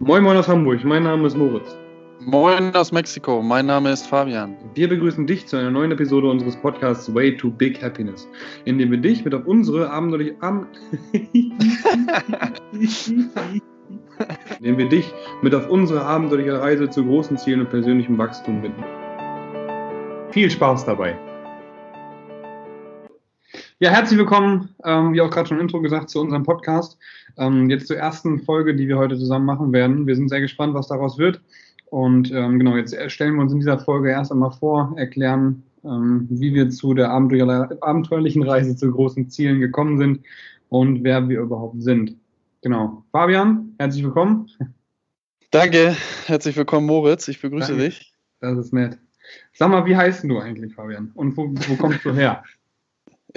Moin Moin aus Hamburg, mein Name ist Moritz. Moin aus Mexiko, mein Name ist Fabian. Wir begrüßen dich zu einer neuen Episode unseres Podcasts Way to Big Happiness, in dem wir dich mit auf unsere abenteuerliche Ab in dem wir dich mit auf unsere abenteuerliche Reise zu großen Zielen und persönlichem Wachstum bitten. Viel Spaß dabei! Ja, herzlich willkommen, ähm, wie auch gerade schon im Intro gesagt, zu unserem Podcast. Ähm, jetzt zur ersten Folge, die wir heute zusammen machen werden. Wir sind sehr gespannt, was daraus wird. Und ähm, genau, jetzt stellen wir uns in dieser Folge erst einmal vor, erklären, ähm, wie wir zu der abenteuerlichen Reise zu großen Zielen gekommen sind und wer wir überhaupt sind. Genau. Fabian, herzlich willkommen. Danke, herzlich willkommen, Moritz. Ich begrüße Danke. dich. Das ist nett. Sag mal, wie heißt du eigentlich, Fabian? Und wo, wo kommst du her?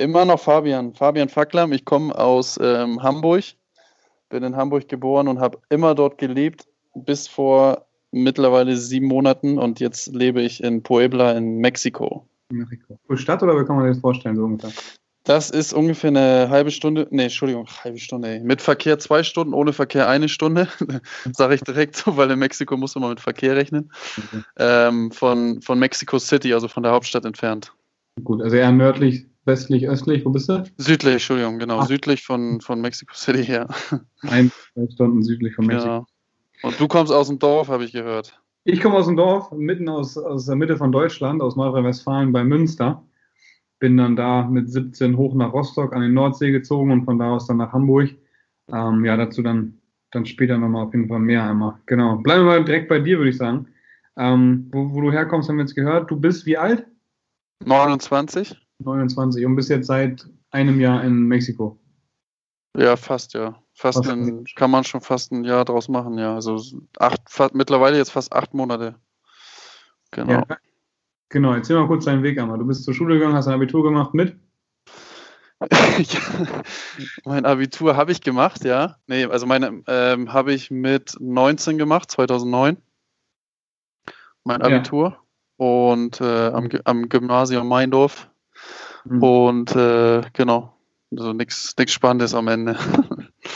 Immer noch Fabian. Fabian Facklam. Ich komme aus ähm, Hamburg. Bin in Hamburg geboren und habe immer dort gelebt, bis vor mittlerweile sieben Monaten. Und jetzt lebe ich in Puebla in Mexiko. Mexiko. Pro Stadt oder wie kann man das vorstellen, so ungefähr? Das ist ungefähr eine halbe Stunde, nee, Entschuldigung, halbe Stunde, ey. Mit Verkehr zwei Stunden, ohne Verkehr eine Stunde. Sage ich direkt so, weil in Mexiko muss man mit Verkehr rechnen. Okay. Ähm, von, von Mexico City, also von der Hauptstadt entfernt. Gut, also eher nördlich Westlich, östlich, wo bist du? Südlich, Entschuldigung, genau. Ach. Südlich von, von Mexico City her. Ein, zwei Stunden südlich von Mexiko. Genau. Und du kommst aus dem Dorf, habe ich gehört. Ich komme aus dem Dorf, mitten aus, aus der Mitte von Deutschland, aus Nordrhein-Westfalen bei Münster. Bin dann da mit 17 hoch nach Rostock an die Nordsee gezogen und von da aus dann nach Hamburg. Ähm, ja, dazu dann, dann später nochmal auf jeden Fall mehr einmal. Genau. Bleiben wir mal direkt bei dir, würde ich sagen. Ähm, wo, wo du herkommst, haben wir jetzt gehört. Du bist wie alt? 29. 29 und bist jetzt seit einem Jahr in Mexiko. Ja, fast, ja. Fast ein, kann man schon fast ein Jahr draus machen, ja. Also acht, fast, mittlerweile jetzt fast acht Monate. Genau. Ja, genau, erzähl mal kurz deinen Weg einmal. Du bist zur Schule gegangen, hast ein Abitur gemacht mit? ja, mein Abitur habe ich gemacht, ja. Nee, also meine ähm, habe ich mit 19 gemacht, 2009. Mein Abitur. Ja. Und äh, am, am Gymnasium Meindorf Mhm. Und äh, genau, also nichts Spannendes am Ende.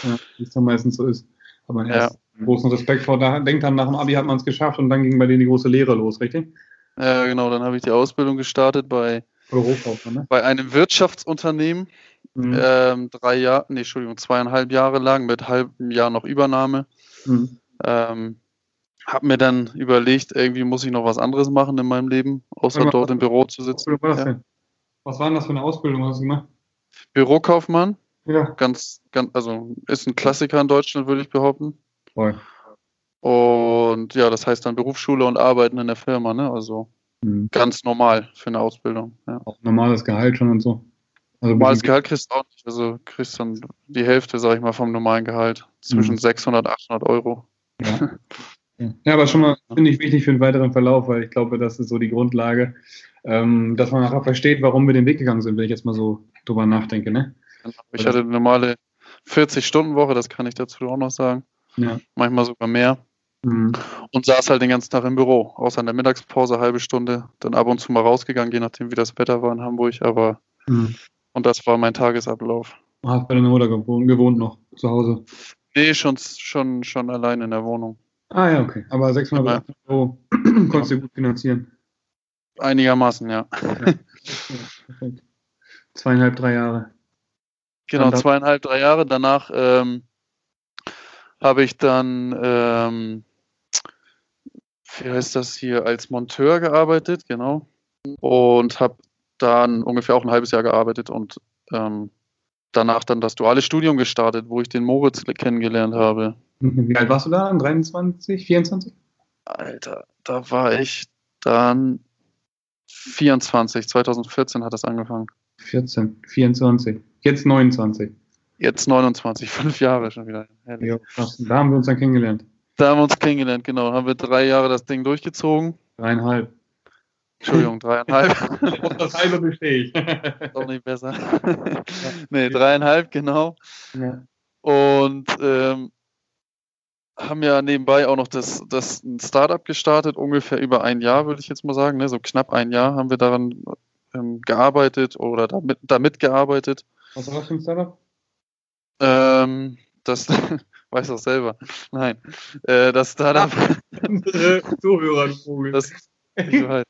Ja, wie es dann meistens so ist. Aber man ja. großen Respekt vor, da denkt dann, nach dem Abi hat man es geschafft und dann ging bei denen die große Lehre los, richtig? Ja, genau, dann habe ich die Ausbildung gestartet bei, ne? bei einem Wirtschaftsunternehmen. Mhm. Ähm, drei Jahre, nee, Entschuldigung, zweieinhalb Jahre lang mit halbem Jahr noch Übernahme. Mhm. Ähm, hab mir dann überlegt, irgendwie muss ich noch was anderes machen in meinem Leben, außer dort im Büro zu sitzen. Was war das ja. Was war denn das für eine Ausbildung, hast du gemacht? Bürokaufmann. Ja. Ganz, ganz, also ist ein Klassiker in Deutschland, würde ich behaupten. Voll. Und ja, das heißt dann Berufsschule und Arbeiten in der Firma, ne? Also mhm. ganz normal für eine Ausbildung. Ja. Auch normales Gehalt schon und so. Also normales Gehalt kriegst du auch nicht. Also kriegst dann die Hälfte, sag ich mal, vom normalen Gehalt. Zwischen mhm. 600 und 800 Euro. Ja. ja, aber schon mal, finde ich, wichtig für den weiteren Verlauf, weil ich glaube, das ist so die Grundlage, ähm, dass man nachher versteht, warum wir den Weg gegangen sind, wenn ich jetzt mal so drüber nachdenke. Ne? Ich hatte eine normale 40-Stunden-Woche, das kann ich dazu auch noch sagen. Ja. Manchmal sogar mehr. Mhm. Und saß halt den ganzen Tag im Büro, außer in der Mittagspause, halbe Stunde, dann ab und zu mal rausgegangen, je nachdem, wie das Wetter war in Hamburg. Aber mhm. und das war mein Tagesablauf. Du hast bei deiner Mutter gewohnt, gewohnt noch zu Hause? Nee, schon, schon, schon allein in der Wohnung. Ah ja, okay. Aber 600 Euro konntest du gut finanzieren. Einigermaßen, ja. ja zweieinhalb, drei Jahre. Genau, zweieinhalb, drei Jahre. Danach ähm, habe ich dann, ähm, wie heißt das hier, als Monteur gearbeitet, genau. Und habe dann ungefähr auch ein halbes Jahr gearbeitet und ähm, danach dann das duale Studium gestartet, wo ich den Moritz kennengelernt habe. Wie alt warst du da? 23, 24? Alter, da war ich dann 24, 2014 hat das angefangen. 14, 24, jetzt 29. Jetzt 29, fünf Jahre schon wieder. Ja, da haben wir uns dann kennengelernt. Da haben wir uns kennengelernt, genau. Haben wir drei Jahre das Ding durchgezogen. Dreieinhalb. Entschuldigung, dreieinhalb. das halbe bestehe ich. Doch nicht besser. nee, dreieinhalb, genau. Ja. Und ähm, haben ja nebenbei auch noch das, das ein Startup gestartet, ungefähr über ein Jahr, würde ich jetzt mal sagen. Ne? So knapp ein Jahr haben wir daran ähm, gearbeitet oder damit, damit gearbeitet. Was war das für ein Startup? Ähm, das weiß auch selber. Nein, äh, das Startup. Unsere Zuhörer, das, ich weiß,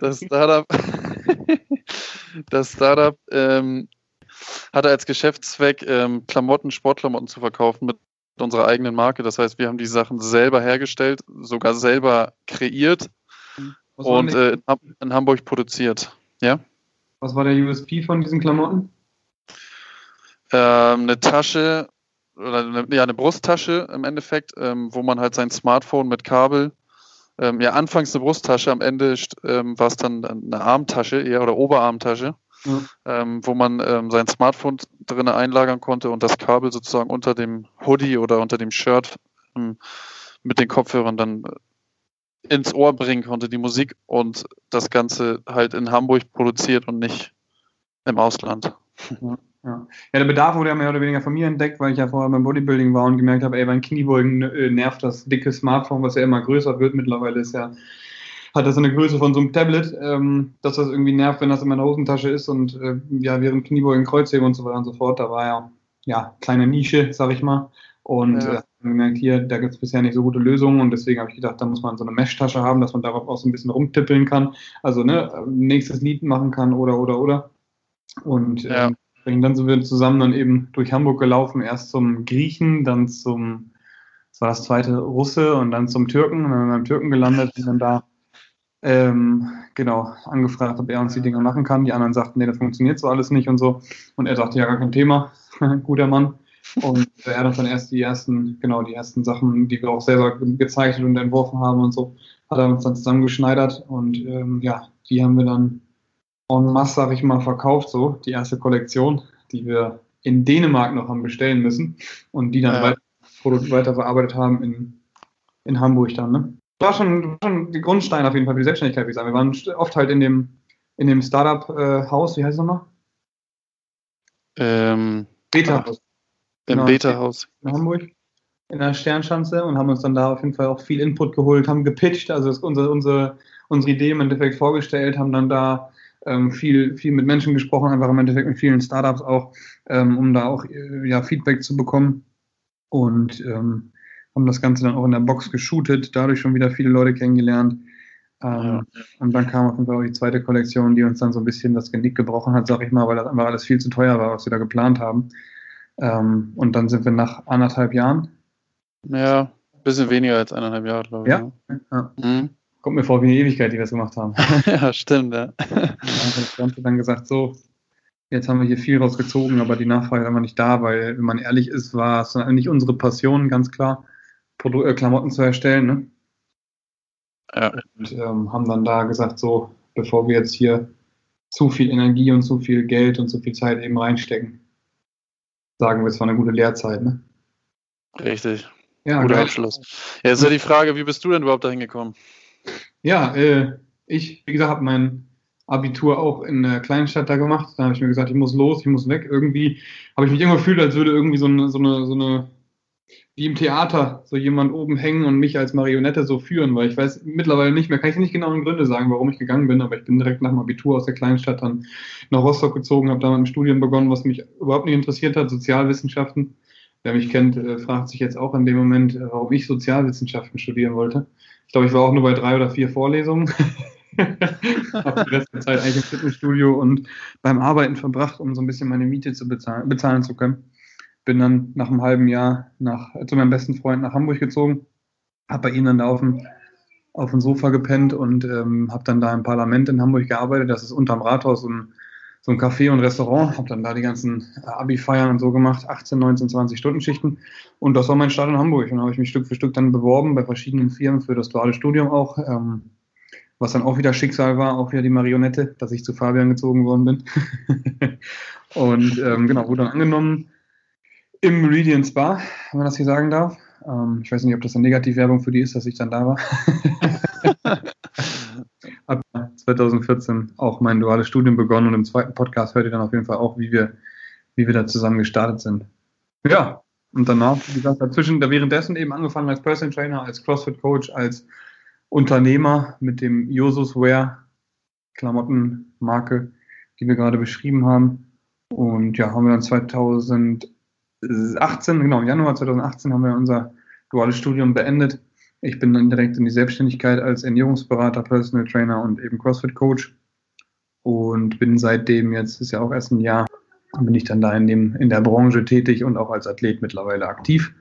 das Startup, das Startup ähm, hatte als Geschäftszweck, ähm, Klamotten, Sportklamotten zu verkaufen mit unserer eigenen Marke. Das heißt, wir haben die Sachen selber hergestellt, sogar selber kreiert und äh, in Hamburg produziert. Ja? Was war der USP von diesen Klamotten? Ähm, eine Tasche oder eine, ja, eine Brusttasche im Endeffekt, ähm, wo man halt sein Smartphone mit Kabel, ähm, ja, anfangs eine Brusttasche, am Ende ähm, war es dann eine Armtasche eher oder Oberarmtasche, ja. Ähm, wo man ähm, sein Smartphone drinnen einlagern konnte und das Kabel sozusagen unter dem Hoodie oder unter dem Shirt ähm, mit den Kopfhörern dann äh, ins Ohr bringen konnte, die Musik und das Ganze halt in Hamburg produziert und nicht im Ausland. Ja. Ja. ja, der Bedarf wurde ja mehr oder weniger von mir entdeckt, weil ich ja vorher beim Bodybuilding war und gemerkt habe, ey, beim Kniebeugen äh, nervt das dicke Smartphone, was ja immer größer wird. Mittlerweile ist ja, hat das eine Größe von so einem Tablet, ähm, dass das irgendwie nervt, wenn das in meiner Hosentasche ist und äh, ja, während Kniebeugen, Kreuzheben und so weiter und so fort, da war ja, ja, kleine Nische, sag ich mal. Und ja. äh, gemerkt, hier, da gibt es bisher nicht so gute Lösungen und deswegen habe ich gedacht, da muss man so eine Mesh-Tasche haben, dass man darauf auch so ein bisschen rumtippeln kann. Also, ne, nächstes Lied machen kann oder, oder, oder. Und ja. ähm, dann sind wir zusammen dann eben durch Hamburg gelaufen, erst zum Griechen, dann zum, das war das zweite Russe und dann zum Türken. Und dann beim Türken gelandet und dann da ähm, genau angefragt, ob er uns die Dinge machen kann. Die anderen sagten, nee, das funktioniert so alles nicht und so. Und er sagte, ja, gar kein Thema, guter Mann. Und er hat dann erst die ersten, genau, die ersten Sachen, die wir auch selber gezeichnet und entworfen haben und so, hat er uns dann zusammengeschneidert und ähm, ja, die haben wir dann en masse, sag ich mal, verkauft, so die erste Kollektion, die wir in Dänemark noch haben bestellen müssen und die dann ja. weiter, weiter verarbeitet haben in, in Hamburg dann. Ne? War schon, schon die Grundstein auf jeden Fall für die Selbstständigkeit, wie gesagt. Wir waren oft halt in dem, in dem Startup-Haus, wie heißt es nochmal? Ähm, Beta-Haus. Im genau, Beta-Haus. In Hamburg, in der Sternschanze und haben uns dann da auf jeden Fall auch viel Input geholt, haben gepitcht, also unsere, unsere, unsere Idee im Endeffekt vorgestellt, haben dann da ähm, viel, viel mit Menschen gesprochen, einfach im Endeffekt mit vielen Startups auch, ähm, um da auch äh, ja, Feedback zu bekommen. Und ähm, haben das Ganze dann auch in der Box geshootet, dadurch schon wieder viele Leute kennengelernt. Ähm, ja. Und dann kam auf jeden Fall auch die zweite Kollektion, die uns dann so ein bisschen das Genick gebrochen hat, sag ich mal, weil das einfach alles viel zu teuer war, was wir da geplant haben. Ähm, und dann sind wir nach anderthalb Jahren. Ja, ein bisschen weniger als eineinhalb Jahre, glaube ich. Ja. ja. Mhm. Kommt mir vor wie eine Ewigkeit, die wir das gemacht haben. ja, stimmt, ja. Dann hat das Ganze dann gesagt, so, jetzt haben wir hier viel rausgezogen, aber die Nachfrage ist einfach nicht da, weil, wenn man ehrlich ist, war es eigentlich unsere Passion, ganz klar, Produ äh, Klamotten zu erstellen. Ne? Ja. Und ähm, haben dann da gesagt, so, bevor wir jetzt hier zu viel Energie und zu viel Geld und zu viel Zeit eben reinstecken, sagen wir, es war eine gute Lehrzeit. Ne? Richtig. Ja, Guter. Abschluss. Ja, jetzt ist ja die Frage, wie bist du denn überhaupt dahin gekommen? Ja, äh, ich, wie gesagt, habe mein Abitur auch in der Kleinstadt da gemacht. Da habe ich mir gesagt, ich muss los, ich muss weg. Irgendwie habe ich mich immer gefühlt, als würde irgendwie so eine, so eine, so eine, wie im Theater, so jemand oben hängen und mich als Marionette so führen, weil ich weiß mittlerweile nicht mehr, kann ich nicht genau in Gründe sagen, warum ich gegangen bin, aber ich bin direkt nach dem Abitur aus der Kleinstadt dann nach Rostock gezogen, habe da mit einem Studium begonnen, was mich überhaupt nicht interessiert hat, Sozialwissenschaften. Wer mich kennt, äh, fragt sich jetzt auch in dem Moment, äh, warum ich Sozialwissenschaften studieren wollte. Ich glaube, ich war auch nur bei drei oder vier Vorlesungen. habe die Rest der Zeit eigentlich im Fitnessstudio und beim Arbeiten verbracht, um so ein bisschen meine Miete zu bezahlen, bezahlen zu können. Bin dann nach einem halben Jahr nach, zu meinem besten Freund nach Hamburg gezogen, habe bei ihm dann da auf dem, auf dem Sofa gepennt und ähm, habe dann da im Parlament in Hamburg gearbeitet. Das ist unterm Rathaus ein so ein Café und Restaurant, habe dann da die ganzen Abi-Feiern und so gemacht, 18, 19, 20 Stunden Schichten. Und das war mein Start in Hamburg. Und dann habe ich mich Stück für Stück dann beworben bei verschiedenen Firmen für das duale Studium auch, ähm, was dann auch wieder Schicksal war, auch wieder die Marionette, dass ich zu Fabian gezogen worden bin. und ähm, genau, wurde dann angenommen im Meridian Spa, wenn man das hier sagen darf. Ähm, ich weiß nicht, ob das eine Negativwerbung für die ist, dass ich dann da war. Ab 2014 auch mein duales Studium begonnen und im zweiten Podcast hört ihr dann auf jeden Fall auch, wie wir, wie wir da zusammen gestartet sind. Ja, und danach, wie gesagt, dazwischen, da währenddessen eben angefangen als Personal Trainer, als CrossFit Coach, als Unternehmer mit dem Josus Wear Klamottenmarke, die wir gerade beschrieben haben. Und ja, haben wir dann 2018 2018, genau, im Januar 2018 haben wir unser duales Studium beendet. Ich bin dann direkt in die Selbstständigkeit als Ernährungsberater, Personal Trainer und eben CrossFit Coach und bin seitdem, jetzt ist ja auch erst ein Jahr, bin ich dann da in, dem, in der Branche tätig und auch als Athlet mittlerweile aktiv.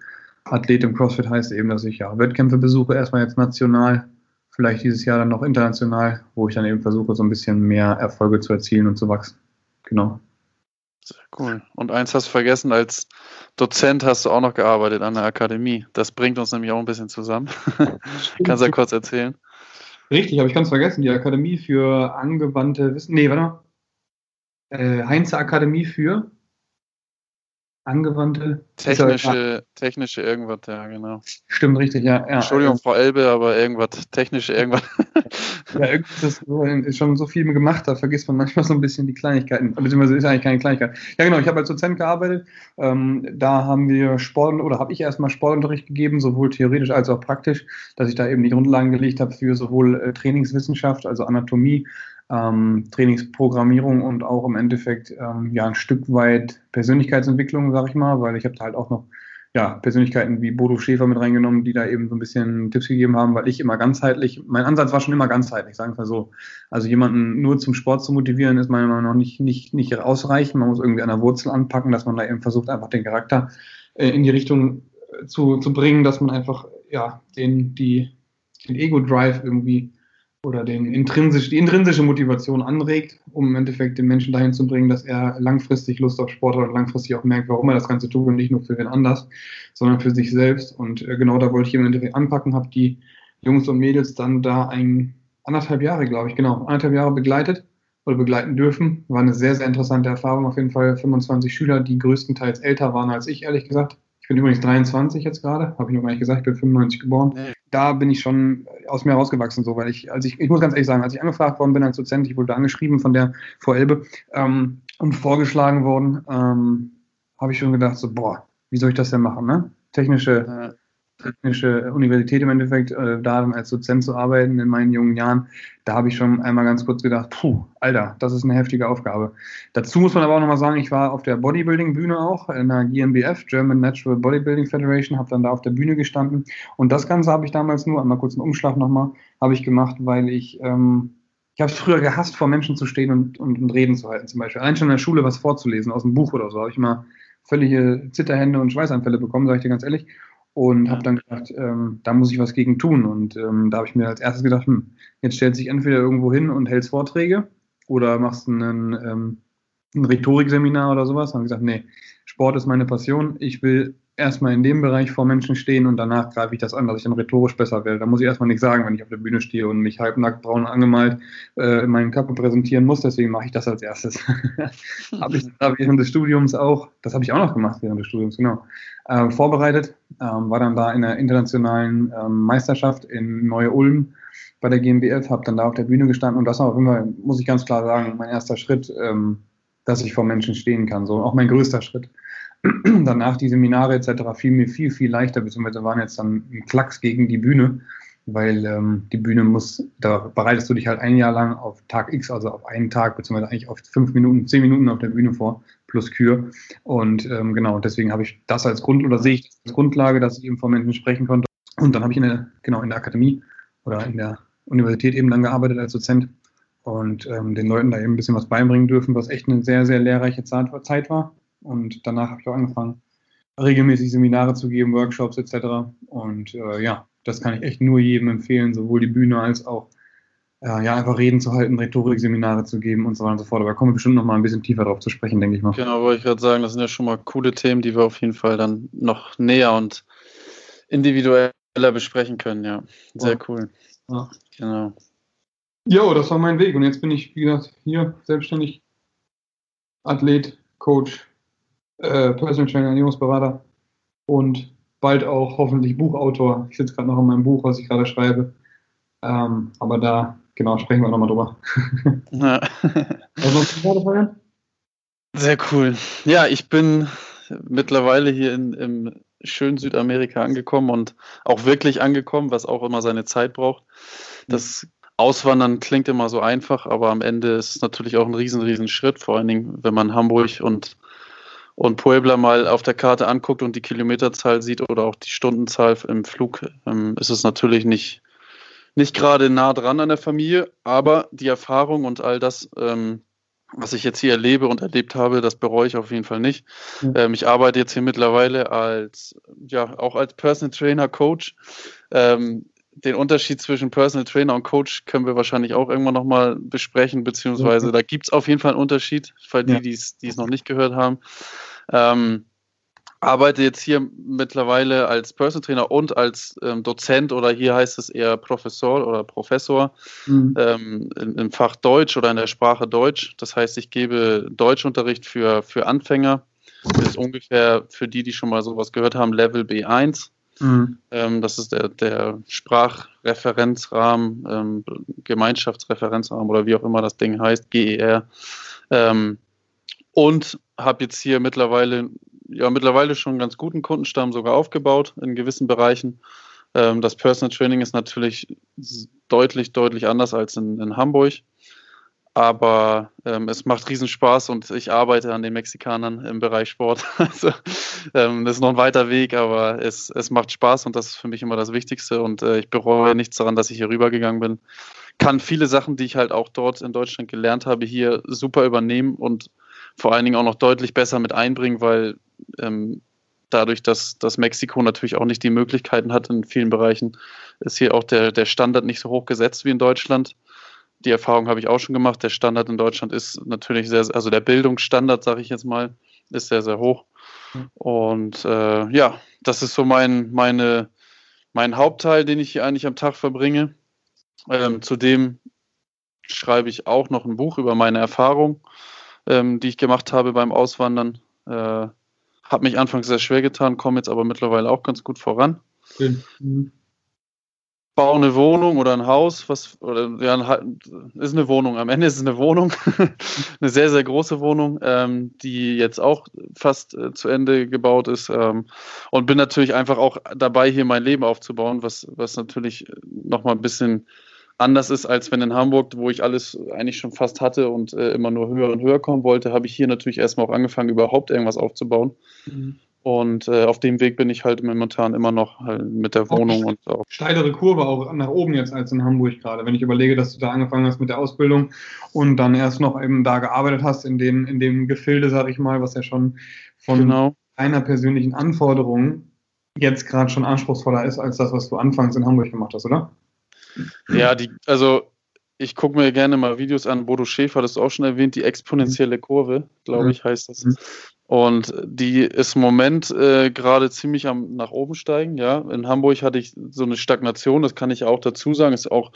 Athlet im CrossFit heißt eben, dass ich ja Wettkämpfe besuche, erstmal jetzt national, vielleicht dieses Jahr dann noch international, wo ich dann eben versuche, so ein bisschen mehr Erfolge zu erzielen und zu wachsen. Genau. Sehr cool. Und eins hast du vergessen, als Dozent hast du auch noch gearbeitet an der Akademie. Das bringt uns nämlich auch ein bisschen zusammen. Kannst du ja kurz erzählen? Richtig, habe ich ganz vergessen. Die Akademie für angewandte Wissen. Nee, warte mal. Äh, Heinze Akademie für angewandte. Technische, technische irgendwas, ja, genau. Stimmt, richtig, ja. ja Entschuldigung, Frau Elbe, aber irgendwas, technische irgendwas. ja, irgendwie ist, schon so viel gemacht, da vergisst man manchmal so ein bisschen die Kleinigkeiten. Beziehungsweise ist eigentlich keine Kleinigkeit. Ja, genau, ich habe als Dozent gearbeitet. Ähm, da haben wir Sport, oder habe ich erstmal Sportunterricht gegeben, sowohl theoretisch als auch praktisch, dass ich da eben die Grundlagen gelegt habe für sowohl äh, Trainingswissenschaft, also Anatomie, ähm, Trainingsprogrammierung und auch im Endeffekt ähm, ja ein Stück weit Persönlichkeitsentwicklung, sag ich mal, weil ich habe da halt auch noch ja, Persönlichkeiten wie Bodo Schäfer mit reingenommen, die da eben so ein bisschen Tipps gegeben haben, weil ich immer ganzheitlich, mein Ansatz war schon immer ganzheitlich, sagen wir mal so. Also jemanden nur zum Sport zu motivieren, ist meiner Meinung nach nicht, nicht, nicht ausreichend. Man muss irgendwie an der Wurzel anpacken, dass man da eben versucht, einfach den Charakter äh, in die Richtung äh, zu, zu bringen, dass man einfach ja, den, die, den Ego-Drive irgendwie oder den intrinsisch, die intrinsische Motivation anregt, um im Endeffekt den Menschen dahin zu bringen, dass er langfristig Lust auf Sport hat und langfristig auch merkt, warum er das Ganze tut und nicht nur für wen anders, sondern für sich selbst. Und äh, genau da wollte ich im Endeffekt anpacken, habe die Jungs und Mädels dann da ein anderthalb Jahre, glaube ich, genau, anderthalb Jahre begleitet oder begleiten dürfen. War eine sehr, sehr interessante Erfahrung. Auf jeden Fall 25 Schüler, die größtenteils älter waren als ich, ehrlich gesagt. Ich bin übrigens 23 jetzt gerade, habe ich noch gar nicht gesagt, ich bin 95 geboren. Da bin ich schon aus mir rausgewachsen, so, weil ich, als ich, ich muss ganz ehrlich sagen, als ich angefragt worden bin als Dozent, ich wurde angeschrieben von der Frau Elbe ähm, und vorgeschlagen worden, ähm, habe ich schon gedacht, so, boah, wie soll ich das denn machen, ne? Technische technische Universität im Endeffekt, äh, da als Dozent zu arbeiten in meinen jungen Jahren, da habe ich schon einmal ganz kurz gedacht, puh, Alter, das ist eine heftige Aufgabe. Dazu muss man aber auch nochmal sagen, ich war auf der Bodybuilding-Bühne auch, in der GmbF, German Natural Bodybuilding Federation, habe dann da auf der Bühne gestanden und das Ganze habe ich damals nur, einmal kurz einen Umschlag nochmal, habe ich gemacht, weil ich, ähm, ich habe es früher gehasst, vor Menschen zu stehen und, und, und Reden zu halten zum Beispiel. Allein schon in der Schule was vorzulesen aus dem Buch oder so, habe ich mal völlige Zitterhände und Schweißanfälle bekommen, sage ich dir ganz ehrlich und habe dann gedacht, ähm, da muss ich was gegen tun. Und ähm, da habe ich mir als erstes gedacht, hm, jetzt stellst du dich entweder irgendwo hin und hältst Vorträge oder machst einen, ähm, ein Rhetorikseminar oder sowas. Dann habe gesagt, nee, Sport ist meine Passion. Ich will erstmal in dem Bereich vor Menschen stehen und danach greife ich das an, dass ich dann rhetorisch besser werde. Da muss ich erstmal nichts sagen, wenn ich auf der Bühne stehe und mich halbnackt braun angemalt äh, in meinen Körper präsentieren muss. Deswegen mache ich das als erstes. habe ich da während des Studiums auch, das habe ich auch noch gemacht während des Studiums, genau, äh, vorbereitet. Ähm, war dann da in der internationalen ähm, Meisterschaft in Neue-Ulm bei der GmbF, habe dann da auf der Bühne gestanden und das war auch immer, muss ich ganz klar sagen, mein erster Schritt, ähm, dass ich vor Menschen stehen kann. So auch mein größter Schritt. danach die Seminare etc. fiel mir viel, viel leichter, beziehungsweise waren jetzt dann ein Klacks gegen die Bühne, weil ähm, die Bühne muss, da bereitest du dich halt ein Jahr lang auf Tag X, also auf einen Tag, beziehungsweise eigentlich auf fünf Minuten, zehn Minuten auf der Bühne vor, plus Kür. Und ähm, genau, deswegen habe ich das als Grund oder sehe ich das als Grundlage, dass ich eben vor Menschen sprechen konnte. Und dann habe ich in der, genau in der Akademie oder in der Universität eben dann gearbeitet als Dozent und ähm, den Leuten da eben ein bisschen was beibringen dürfen, was echt eine sehr, sehr lehrreiche Zeit war. Und danach habe ich auch angefangen, regelmäßig Seminare zu geben, Workshops etc. Und äh, ja, das kann ich echt nur jedem empfehlen, sowohl die Bühne als auch äh, ja, einfach Reden zu halten, Rhetorikseminare zu geben und so weiter und so fort. Aber da kommen wir bestimmt noch mal ein bisschen tiefer drauf zu sprechen, denke ich mal. Genau, wollte ich gerade sagen, das sind ja schon mal coole Themen, die wir auf jeden Fall dann noch näher und individueller besprechen können, ja. Sehr ja. cool. Ja. Genau. Jo, das war mein Weg. Und jetzt bin ich, wie gesagt, hier selbstständig Athlet, Coach, äh, Personal Trainer, Ernährungsberater und bald auch hoffentlich Buchautor. Ich sitze gerade noch in meinem Buch, was ich gerade schreibe. Ähm, aber da, genau, sprechen wir nochmal drüber. Ja. also, Sehr cool. Ja, ich bin mittlerweile hier in, im schönen Südamerika angekommen und auch wirklich angekommen, was auch immer seine Zeit braucht. Das Auswandern klingt immer so einfach, aber am Ende ist es natürlich auch ein riesen, riesen Schritt, vor allen Dingen, wenn man Hamburg und und Puebla mal auf der Karte anguckt und die Kilometerzahl sieht oder auch die Stundenzahl im Flug, ähm, ist es natürlich nicht, nicht gerade nah dran an der Familie, aber die Erfahrung und all das, ähm, was ich jetzt hier erlebe und erlebt habe, das bereue ich auf jeden Fall nicht. Mhm. Ähm, ich arbeite jetzt hier mittlerweile als, ja, auch als Personal Trainer, Coach. Ähm, den Unterschied zwischen Personal Trainer und Coach können wir wahrscheinlich auch irgendwann nochmal besprechen, beziehungsweise mhm. da gibt es auf jeden Fall einen Unterschied, für die, ja. die es noch nicht gehört haben. Ähm, arbeite jetzt hier mittlerweile als Personal Trainer und als ähm, Dozent oder hier heißt es eher Professor oder Professor mhm. ähm, im, im, Fach Deutsch oder in der Sprache Deutsch. Das heißt, ich gebe Deutschunterricht für, für Anfänger. Das ist ungefähr für die, die schon mal sowas gehört haben, Level B1. Mhm. Ähm, das ist der, der Sprachreferenzrahmen, ähm, Gemeinschaftsreferenzrahmen oder wie auch immer das Ding heißt, GER. Ähm, und habe jetzt hier mittlerweile, ja, mittlerweile schon einen ganz guten Kundenstamm sogar aufgebaut in gewissen Bereichen. Das Personal Training ist natürlich deutlich, deutlich anders als in, in Hamburg. Aber ähm, es macht riesen Spaß und ich arbeite an den Mexikanern im Bereich Sport. Also ähm, das ist noch ein weiter Weg, aber es, es macht Spaß und das ist für mich immer das Wichtigste. Und äh, ich bereue nichts daran, dass ich hier rübergegangen bin. Kann viele Sachen, die ich halt auch dort in Deutschland gelernt habe, hier super übernehmen und vor allen Dingen auch noch deutlich besser mit einbringen, weil ähm, dadurch, dass, dass Mexiko natürlich auch nicht die Möglichkeiten hat in vielen Bereichen, ist hier auch der, der Standard nicht so hoch gesetzt wie in Deutschland die Erfahrung habe ich auch schon gemacht. Der Standard in Deutschland ist natürlich sehr, also der Bildungsstandard, sage ich jetzt mal, ist sehr, sehr hoch. Und äh, ja, das ist so mein, meine, mein Hauptteil, den ich hier eigentlich am Tag verbringe. Ähm, zudem schreibe ich auch noch ein Buch über meine Erfahrung, ähm, die ich gemacht habe beim Auswandern. Äh, habe mich anfangs sehr schwer getan, komme jetzt aber mittlerweile auch ganz gut voran. Mhm baue eine Wohnung oder ein Haus, was oder ja, ist eine Wohnung. Am Ende ist es eine Wohnung, eine sehr sehr große Wohnung, ähm, die jetzt auch fast äh, zu Ende gebaut ist ähm, und bin natürlich einfach auch dabei, hier mein Leben aufzubauen, was was natürlich noch mal ein bisschen anders ist als wenn in Hamburg, wo ich alles eigentlich schon fast hatte und äh, immer nur höher und höher kommen wollte, habe ich hier natürlich erstmal auch angefangen, überhaupt irgendwas aufzubauen. Mhm. Und äh, auf dem Weg bin ich halt momentan immer noch halt mit der Wohnung auch und auch. Steilere Kurve auch nach oben jetzt als in Hamburg gerade. Wenn ich überlege, dass du da angefangen hast mit der Ausbildung und dann erst noch eben da gearbeitet hast in dem, in dem Gefilde, sag ich mal, was ja schon von genau. einer persönlichen Anforderung jetzt gerade schon anspruchsvoller ist als das, was du anfangs in Hamburg gemacht hast, oder? Ja, die, also ich gucke mir gerne mal Videos an. Bodo Schäfer, das ist auch schon erwähnt, die exponentielle Kurve, glaube mhm. ich, heißt das. Und die ist im Moment äh, gerade ziemlich am nach oben steigen. Ja, in Hamburg hatte ich so eine Stagnation, das kann ich auch dazu sagen. Ist auch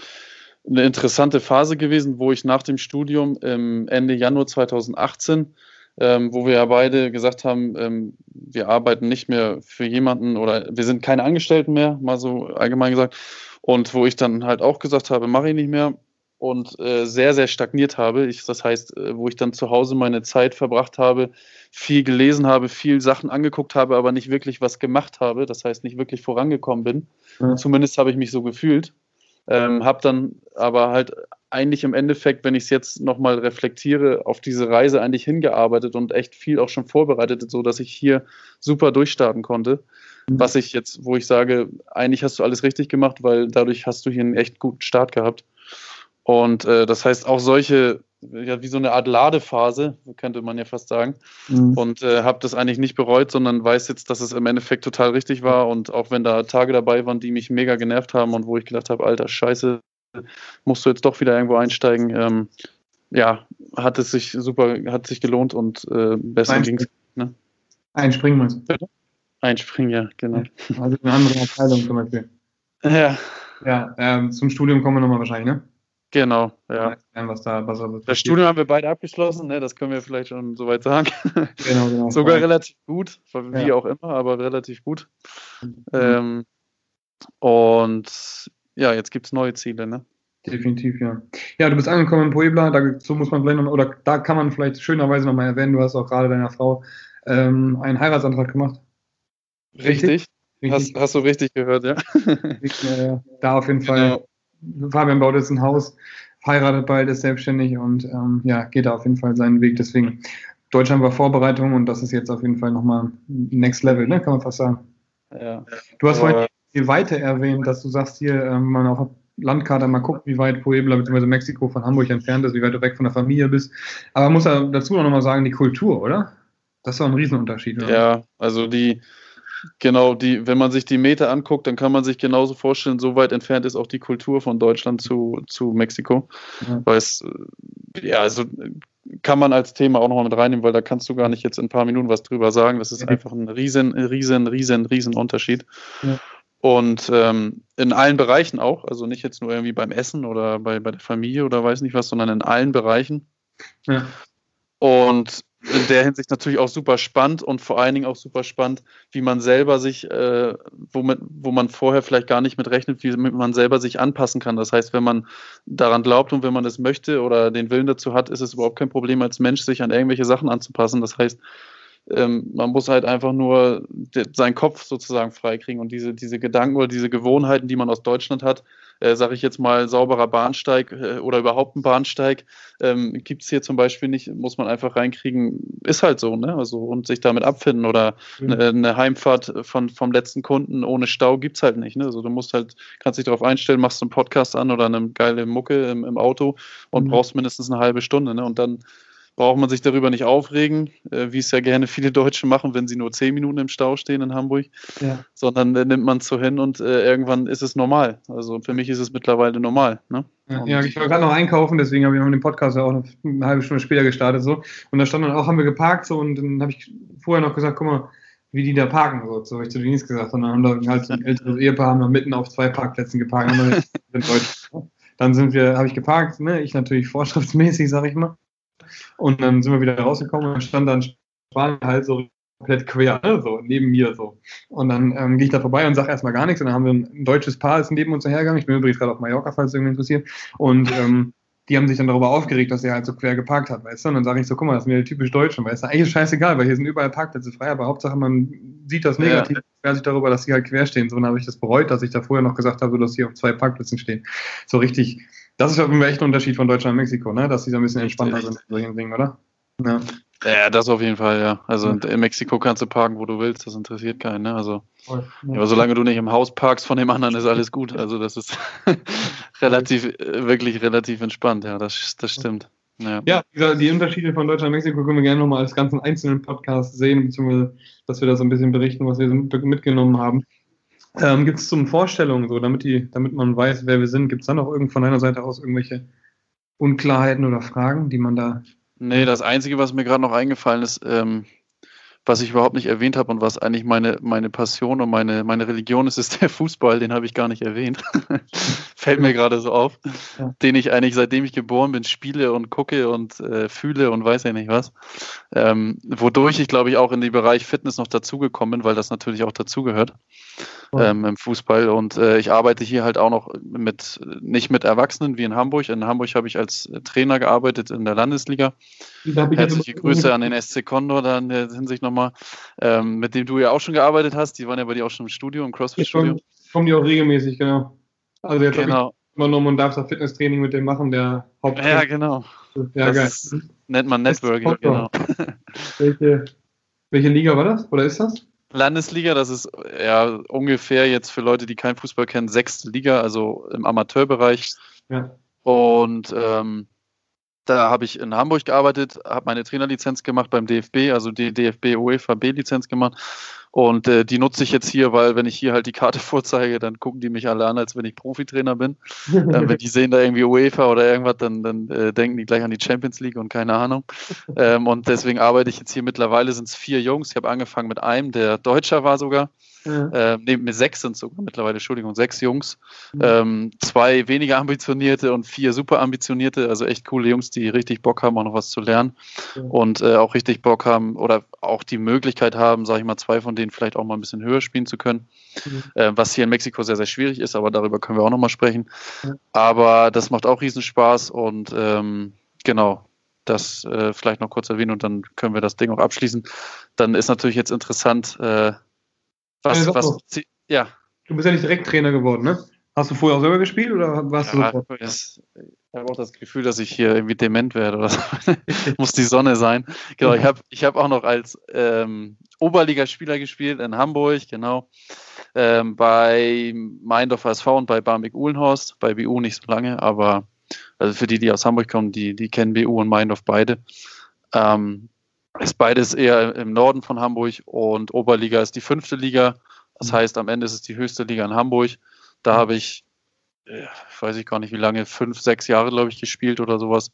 eine interessante Phase gewesen, wo ich nach dem Studium ähm, Ende Januar 2018, ähm, wo wir ja beide gesagt haben, ähm, wir arbeiten nicht mehr für jemanden oder wir sind keine Angestellten mehr, mal so allgemein gesagt. Und wo ich dann halt auch gesagt habe, mache ich nicht mehr und äh, sehr, sehr stagniert habe. Ich, das heißt, äh, wo ich dann zu Hause meine Zeit verbracht habe, viel gelesen habe, viel Sachen angeguckt habe, aber nicht wirklich was gemacht habe. Das heißt, nicht wirklich vorangekommen bin. Ja. Zumindest habe ich mich so gefühlt. Ähm, habe dann aber halt eigentlich im Endeffekt, wenn ich es jetzt nochmal reflektiere, auf diese Reise eigentlich hingearbeitet und echt viel auch schon vorbereitet, so dass ich hier super durchstarten konnte. Mhm. Was ich jetzt, wo ich sage, eigentlich hast du alles richtig gemacht, weil dadurch hast du hier einen echt guten Start gehabt. Und äh, das heißt, auch solche, ja, wie so eine Art Ladephase, könnte man ja fast sagen. Mhm. Und äh, habe das eigentlich nicht bereut, sondern weiß jetzt, dass es im Endeffekt total richtig war. Und auch wenn da Tage dabei waren, die mich mega genervt haben und wo ich gedacht habe, alter Scheiße, musst du jetzt doch wieder irgendwo einsteigen. Ähm, ja, hat es sich super, hat sich gelohnt und äh, besser ging es. Ne? Einspringen du? Einspringen, ja, genau. Also eine andere Abteilung zum Beispiel. Ja. Ja, ähm, zum Studium kommen wir nochmal wahrscheinlich, ne? Genau, ja. Was da, was da das Studium haben wir beide abgeschlossen, ne? das können wir vielleicht schon soweit sagen. Genau, genau. Sogar voll. relativ gut, wie ja. auch immer, aber relativ gut. Mhm. Ähm, und ja, jetzt gibt es neue Ziele, ne? Definitiv, ja. Ja, du bist angekommen in Puebla, dazu muss man vielleicht noch, oder da kann man vielleicht schönerweise nochmal erwähnen, du hast auch gerade deiner Frau ähm, einen Heiratsantrag gemacht. Richtig. richtig? Hast, hast, du richtig gehört, ja. da auf jeden Fall genau. Fabian baut jetzt ein Haus, heiratet bald, ist selbstständig und ähm, ja, geht da auf jeden Fall seinen Weg. Deswegen Deutschland war Vorbereitung und das ist jetzt auf jeden Fall nochmal Next Level, ne? kann man fast sagen. Ja. Du hast vorhin die Weite erwähnt, dass du sagst hier, wenn ähm, man auf Landkarte mal guckt, wie weit Puebla bzw. Mexiko von Hamburg entfernt ist, wie weit du weg von der Familie bist. Aber man muss ja dazu noch mal sagen, die Kultur, oder? Das ist doch ein Riesenunterschied. Oder? Ja, also die, genau, die, wenn man sich die Meter anguckt, dann kann man sich genauso vorstellen, so weit entfernt ist auch die Kultur von Deutschland zu, zu Mexiko. Ja. Weil es, ja, also kann man als Thema auch nochmal mit reinnehmen, weil da kannst du gar nicht jetzt in ein paar Minuten was drüber sagen. Das ist einfach ein riesen, riesen, riesen, riesen Unterschied. Ja. Und ähm, in allen Bereichen auch, also nicht jetzt nur irgendwie beim Essen oder bei, bei der Familie oder weiß nicht was, sondern in allen Bereichen. Ja. Und in der Hinsicht natürlich auch super spannend und vor allen Dingen auch super spannend, wie man selber sich, äh, womit, wo man vorher vielleicht gar nicht mit rechnet, wie man selber sich anpassen kann. Das heißt, wenn man daran glaubt und wenn man das möchte oder den Willen dazu hat, ist es überhaupt kein Problem als Mensch, sich an irgendwelche Sachen anzupassen. Das heißt, ähm, man muss halt einfach nur seinen Kopf sozusagen freikriegen und diese, diese Gedanken oder diese Gewohnheiten, die man aus Deutschland hat, äh, sage ich jetzt mal, sauberer Bahnsteig äh, oder überhaupt ein Bahnsteig, ähm, gibt es hier zum Beispiel nicht, muss man einfach reinkriegen, ist halt so, ne? Also und sich damit abfinden oder mhm. eine, eine, Heimfahrt von, vom letzten Kunden ohne Stau gibt es halt nicht. Ne? Also du musst halt, kannst dich darauf einstellen, machst einen Podcast an oder eine geile Mucke im, im Auto und mhm. brauchst mindestens eine halbe Stunde, ne? Und dann braucht man sich darüber nicht aufregen, äh, wie es ja gerne viele Deutsche machen, wenn sie nur zehn Minuten im Stau stehen in Hamburg, ja. sondern äh, nimmt man es so hin und äh, irgendwann ist es normal. Also für mich ist es mittlerweile normal. Ne? Ja, ich war gerade noch einkaufen, deswegen habe ich den Podcast ja auch eine, eine, halbe Stunde später gestartet so und da stand dann auch, haben wir geparkt so und dann habe ich vorher noch gesagt, guck mal, wie die da parken, so, so habe ich zu Denise gesagt. Und dann haben da halt so ein älteres Ehepaar haben dann mitten auf zwei Parkplätzen geparkt. dann sind wir, habe ich geparkt, ne? ich natürlich vorschriftsmäßig, sage ich mal. Und dann sind wir wieder rausgekommen und stand dann Spanien halt so komplett quer, ne? so neben mir so. Und dann ähm, gehe ich da vorbei und sage erstmal gar nichts. Und dann haben wir ein deutsches Paar, ist neben uns hergegangen. Ich bin übrigens gerade auf Mallorca, falls es irgendwie interessiert. Und ähm, die haben sich dann darüber aufgeregt, dass er halt so quer geparkt hat, weißt du? Und dann sage ich so, guck mal, das sind ja typisch Deutsche, weißt du? Eigentlich ist scheißegal, weil hier sind überall Parkplätze frei, aber Hauptsache man sieht das negativ, ja. sich darüber, dass sie halt quer stehen. So, dann habe ich das bereut, dass ich da vorher noch gesagt habe, dass sie auf zwei Parkplätzen stehen. So richtig das ist echt ein Unterschied von Deutschland und Mexiko, ne? dass sie so ein bisschen entspannter sind in solchen Dingen, oder? Ja. ja, das auf jeden Fall, ja. Also ja. in Mexiko kannst du parken, wo du willst, das interessiert keinen. Ne? Also, ja. aber solange du nicht im Haus parkst von dem anderen, ist alles gut. Also das ist relativ, äh, wirklich relativ entspannt, ja, das, das stimmt. Ja. ja, die Unterschiede von Deutschland und Mexiko können wir gerne nochmal als ganzen einzelnen Podcast sehen, beziehungsweise dass wir da so ein bisschen berichten, was wir mitgenommen haben. Ähm, gibt es zum Vorstellungen, so, damit, die, damit man weiß, wer wir sind, gibt es da noch irgend von deiner Seite aus irgendwelche Unklarheiten oder Fragen, die man da. Nee, das Einzige, was mir gerade noch eingefallen ist, ähm, was ich überhaupt nicht erwähnt habe und was eigentlich meine, meine Passion und meine, meine Religion ist, ist der Fußball, den habe ich gar nicht erwähnt. Fällt mir gerade so auf. Ja. Den ich eigentlich, seitdem ich geboren bin, spiele und gucke und äh, fühle und weiß ja nicht was. Ähm, wodurch ich, glaube ich, auch in den Bereich Fitness noch dazugekommen bin, weil das natürlich auch dazugehört ähm, im Fußball. Und äh, ich arbeite hier halt auch noch mit, nicht mit Erwachsenen wie in Hamburg. In Hamburg habe ich als Trainer gearbeitet in der Landesliga. Herzliche Grüße an den SC Condor da in der Hinsicht nochmal, ähm, mit dem du ja auch schon gearbeitet hast. Die waren ja bei dir auch schon im Studio, im CrossFit-Studio. Kommen die auch regelmäßig, genau. Also jetzt genau. übernommen und darf das Fitnesstraining mit dem machen, der Haupttrainer. Ja, genau. Ja, das geil. nennt man Networking, genau. Welche, welche Liga war das? Oder ist das? Landesliga, das ist ja ungefähr jetzt für Leute, die keinen Fußball kennen, sechste Liga, also im Amateurbereich. Ja. Und ähm, da habe ich in Hamburg gearbeitet, habe meine Trainerlizenz gemacht beim DFB, also die DFB UEFA B-Lizenz gemacht. Und äh, die nutze ich jetzt hier, weil wenn ich hier halt die Karte vorzeige, dann gucken die mich alle an, als wenn ich Profitrainer bin. äh, wenn die sehen da irgendwie UEFA oder irgendwas, dann, dann äh, denken die gleich an die Champions League und keine Ahnung. Ähm, und deswegen arbeite ich jetzt hier mittlerweile, sind es vier Jungs. Ich habe angefangen mit einem, der Deutscher war sogar. Ja. Ähm, mir sechs sind sogar mittlerweile, Entschuldigung, sechs Jungs. Mhm. Ähm, zwei weniger ambitionierte und vier super ambitionierte, also echt coole Jungs, die richtig Bock haben, auch noch was zu lernen ja. und äh, auch richtig Bock haben oder auch die Möglichkeit haben, sage ich mal, zwei von denen vielleicht auch mal ein bisschen höher spielen zu können. Mhm. Äh, was hier in Mexiko sehr, sehr schwierig ist, aber darüber können wir auch nochmal sprechen. Ja. Aber das macht auch Riesenspaß und ähm, genau, das äh, vielleicht noch kurz erwähnen und dann können wir das Ding auch abschließen. Dann ist natürlich jetzt interessant, äh, was, was, ja. Du bist ja nicht direkt Trainer geworden, ne? Hast du vorher auch selber gespielt oder warst ja, du sofort? Das, Ich habe auch das Gefühl, dass ich hier irgendwie dement werde oder so. Muss die Sonne sein. Genau, ich habe ich hab auch noch als ähm, Oberligaspieler gespielt in Hamburg, genau. Ähm, bei Meindorf SV und bei Barmbek Uhlenhorst. Bei BU nicht so lange, aber also für die, die aus Hamburg kommen, die, die kennen BU und Meindorf beide. Ähm, ist beides eher im Norden von Hamburg und Oberliga ist die fünfte Liga. Das mhm. heißt, am Ende ist es die höchste Liga in Hamburg. Da habe ich äh, weiß ich gar nicht wie lange, fünf, sechs Jahre, glaube ich, gespielt oder sowas.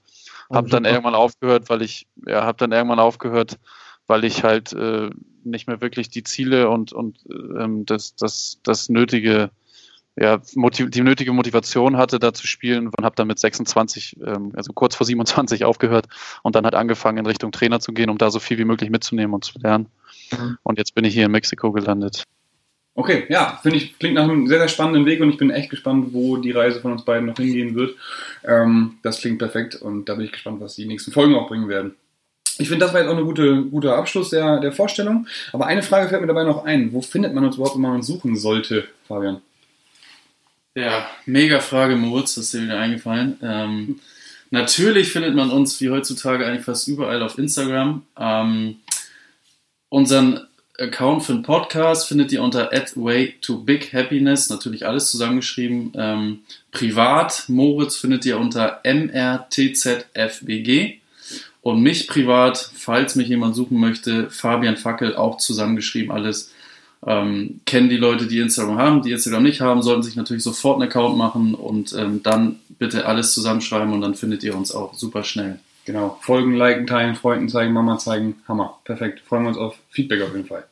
Hab dann irgendwann aufgehört, weil ich, ja, hab dann irgendwann aufgehört, weil ich halt äh, nicht mehr wirklich die Ziele und, und ähm, das, das, das nötige, ja, die nötige Motivation hatte, da zu spielen und habe dann mit 26, ähm, also kurz vor 27 aufgehört und dann halt angefangen, in Richtung Trainer zu gehen, um da so viel wie möglich mitzunehmen und zu lernen. Mhm. Und jetzt bin ich hier in Mexiko gelandet. Okay, ja, finde ich, klingt nach einem sehr, sehr spannenden Weg und ich bin echt gespannt, wo die Reise von uns beiden noch hingehen wird. Ähm, das klingt perfekt und da bin ich gespannt, was die nächsten Folgen auch bringen werden. Ich finde, das war jetzt auch ein gute, guter Abschluss der, der Vorstellung. Aber eine Frage fällt mir dabei noch ein. Wo findet man uns überhaupt, wenn man uns suchen sollte, Fabian? Ja, mega Frage, Moritz, das ist dir wieder eingefallen. Ähm, natürlich findet man uns wie heutzutage eigentlich fast überall auf Instagram. Ähm, unseren Account für den Podcast findet ihr unter way to big happiness, natürlich alles zusammengeschrieben. Ähm, privat, Moritz findet ihr unter mrtzfbg. Und mich privat, falls mich jemand suchen möchte, Fabian Fackel, auch zusammengeschrieben alles. Ähm, kennen die Leute, die Instagram haben, die Instagram nicht haben, sollten sich natürlich sofort einen Account machen und ähm, dann bitte alles zusammenschreiben und dann findet ihr uns auch super schnell. Genau. Folgen, liken, teilen, Freunden zeigen, Mama zeigen. Hammer. Perfekt. Freuen wir uns auf Feedback auf jeden Fall.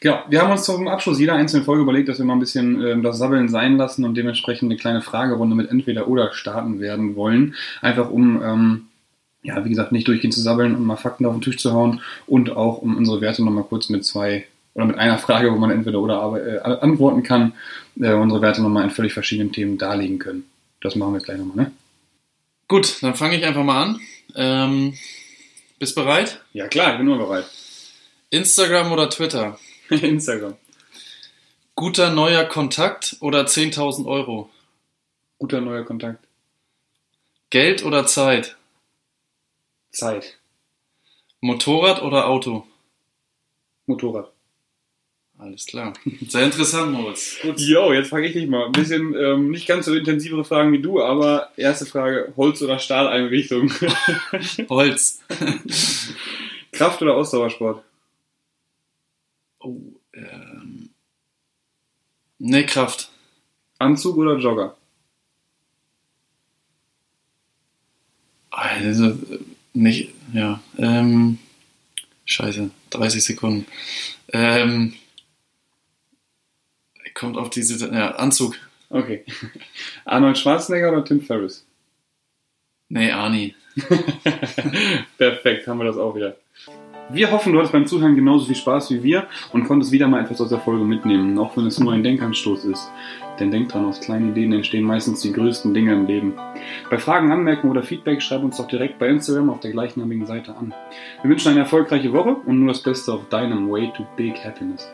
Genau. Wir haben uns zum Abschluss jeder einzelnen Folge überlegt, dass wir mal ein bisschen äh, das Sabbeln sein lassen und dementsprechend eine kleine Fragerunde mit entweder oder starten werden wollen. Einfach um, ähm, ja, wie gesagt, nicht durchgehend zu sabbeln und mal Fakten auf den Tisch zu hauen und auch um unsere Werte nochmal kurz mit zwei oder mit einer Frage, wo man entweder oder äh, antworten kann, äh, unsere Werte nochmal in völlig verschiedenen Themen darlegen können. Das machen wir jetzt gleich nochmal, ne? Gut, dann fange ich einfach mal an. Ähm, bist bereit? Ja klar, ich bin nur bereit. Instagram oder Twitter? Instagram. Guter neuer Kontakt oder 10.000 Euro? Guter neuer Kontakt. Geld oder Zeit? Zeit. Motorrad oder Auto? Motorrad. Alles klar. Sehr interessant, Moritz. Gut. Jo, jetzt frage ich dich mal. Ein bisschen ähm, nicht ganz so intensivere Fragen wie du, aber erste Frage: Holz- oder Stahleinrichtung? Holz. Kraft- oder Ausdauersport? Oh, ähm. Ne, Kraft. Anzug oder Jogger? Also, nicht, ja, ähm. Scheiße, 30 Sekunden. Ähm kommt auf diese, ja, Anzug. Okay. Arnold Schwarzenegger oder Tim Ferriss? Nee, Arnie. Perfekt, haben wir das auch wieder. Wir hoffen, du hattest beim Zuhören genauso viel Spaß wie wir und konntest wieder mal etwas aus der Folge mitnehmen, auch wenn es nur ein Denkanstoß ist. Denn denk dran, aus kleinen Ideen entstehen meistens die größten Dinge im Leben. Bei Fragen, Anmerkungen oder Feedback schreib uns doch direkt bei Instagram auf der gleichnamigen Seite an. Wir wünschen eine erfolgreiche Woche und nur das Beste auf deinem Way to Big Happiness.